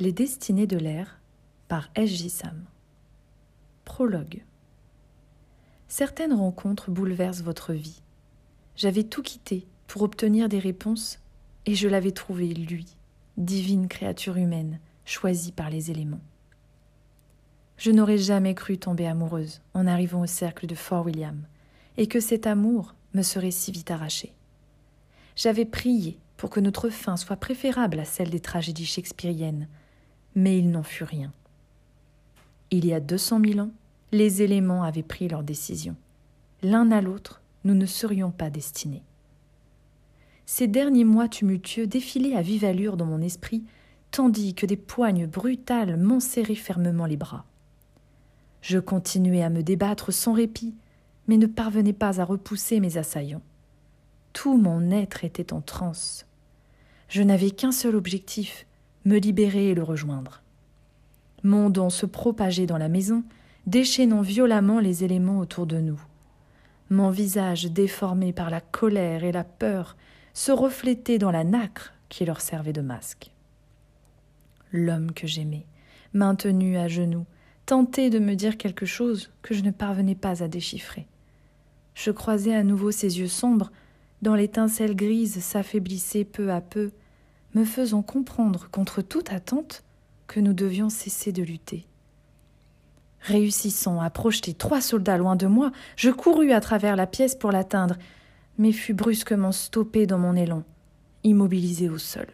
Les destinées de l'air par S.J. Sam. Prologue. Certaines rencontres bouleversent votre vie. J'avais tout quitté pour obtenir des réponses et je l'avais trouvé, lui, divine créature humaine, choisie par les éléments. Je n'aurais jamais cru tomber amoureuse en arrivant au cercle de Fort William, et que cet amour me serait si vite arraché. J'avais prié pour que notre fin soit préférable à celle des tragédies shakespeariennes, mais il n'en fut rien. Il y a deux cent mille ans, les éléments avaient pris leur décision. L'un à l'autre, nous ne serions pas destinés. Ces derniers mois tumultueux défilaient à vive allure dans mon esprit, tandis que des poignes brutales m'enserraient fermement les bras. Je continuais à me débattre sans répit, mais ne parvenais pas à repousser mes assaillants. Tout mon être était en transe. Je n'avais qu'un seul objectif, me libérer et le rejoindre. Mon don se propageait dans la maison, déchaînant violemment les éléments autour de nous. Mon visage déformé par la colère et la peur se reflétait dans la nacre qui leur servait de masque. L'homme que j'aimais, maintenu à genoux, tentait de me dire quelque chose que je ne parvenais pas à déchiffrer. Je croisais à nouveau ses yeux sombres, dont l'étincelle grise s'affaiblissait peu à peu, me faisant comprendre contre toute attente que nous devions cesser de lutter. Réussissant à projeter trois soldats loin de moi, je courus à travers la pièce pour l'atteindre, mais fus brusquement stoppé dans mon élan, immobilisé au sol.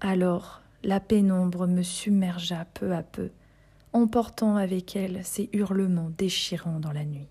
Alors la pénombre me submergea peu à peu, emportant avec elle ses hurlements déchirants dans la nuit.